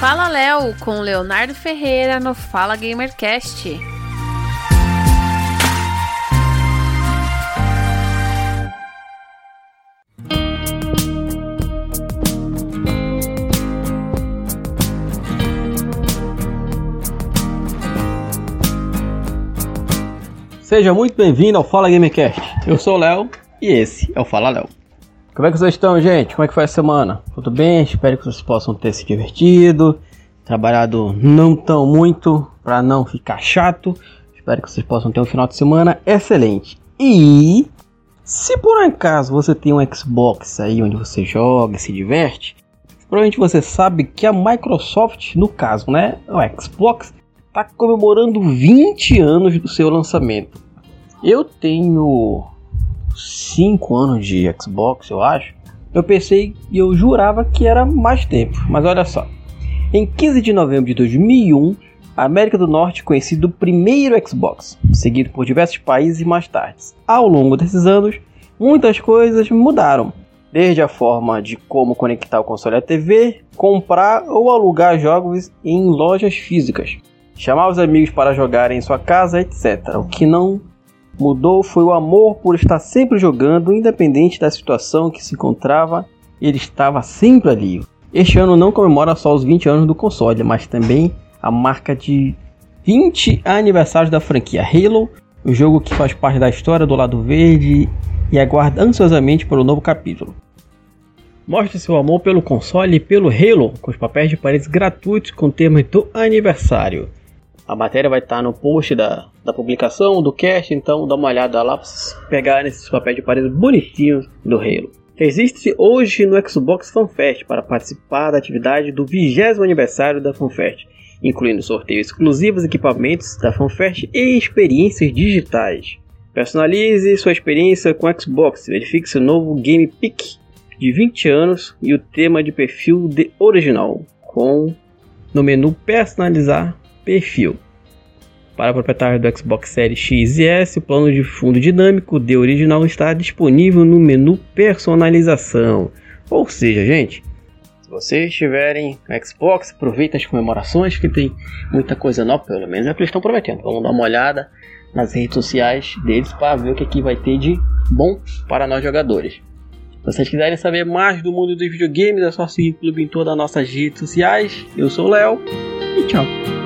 Fala Léo com Leonardo Ferreira no Fala Gamercast. Seja muito bem-vindo ao Fala Gamercast. Eu sou o Léo e esse é o Fala Léo. Como é que vocês estão, gente? Como é que foi a semana? Tudo bem? Espero que vocês possam ter se divertido, trabalhado não tão muito para não ficar chato. Espero que vocês possam ter um final de semana excelente. E se por acaso você tem um Xbox aí onde você joga e se diverte, provavelmente você sabe que a Microsoft, no caso, né, o Xbox, está comemorando 20 anos do seu lançamento. Eu tenho 5 anos de Xbox, eu acho. Eu pensei e eu jurava que era mais tempo, mas olha só. Em 15 de novembro de 2001, a América do Norte conheceu o primeiro Xbox, seguido por diversos países mais tarde. Ao longo desses anos, muitas coisas mudaram, desde a forma de como conectar o console à TV, comprar ou alugar jogos em lojas físicas, chamar os amigos para jogarem em sua casa, etc. O que não mudou foi o amor por estar sempre jogando, independente da situação que se encontrava, ele estava sempre ali. Este ano não comemora só os 20 anos do console, mas também a marca de 20 aniversários da franquia Halo, o jogo que faz parte da história do lado verde e aguarda ansiosamente pelo novo capítulo. Mostre seu amor pelo console e pelo Halo, com os papéis de paredes gratuitos com temas do aniversário. A matéria vai estar no post da, da publicação, do cast, então dá uma olhada lá para vocês pegarem esses papéis de parede bonitinhos do Halo. Existe hoje no Xbox FanFest para participar da atividade do 20 aniversário da FanFest, incluindo sorteios exclusivos, equipamentos da FanFest e experiências digitais. Personalize sua experiência com Xbox, verifique seu novo Game Pick de 20 anos e o tema de perfil de original, com no menu personalizar perfil. Para proprietário do Xbox Series X e S, o plano de fundo dinâmico de original está disponível no menu personalização. Ou seja, gente, se vocês tiverem Xbox, aproveita as comemorações que tem muita coisa nova, pelo menos é o que eles estão prometendo. Vamos dar uma olhada nas redes sociais deles para ver o que aqui vai ter de bom para nós jogadores. Se vocês quiserem saber mais do mundo dos videogames, é só seguir o clube em todas as nossas redes sociais. Eu sou o Léo e tchau.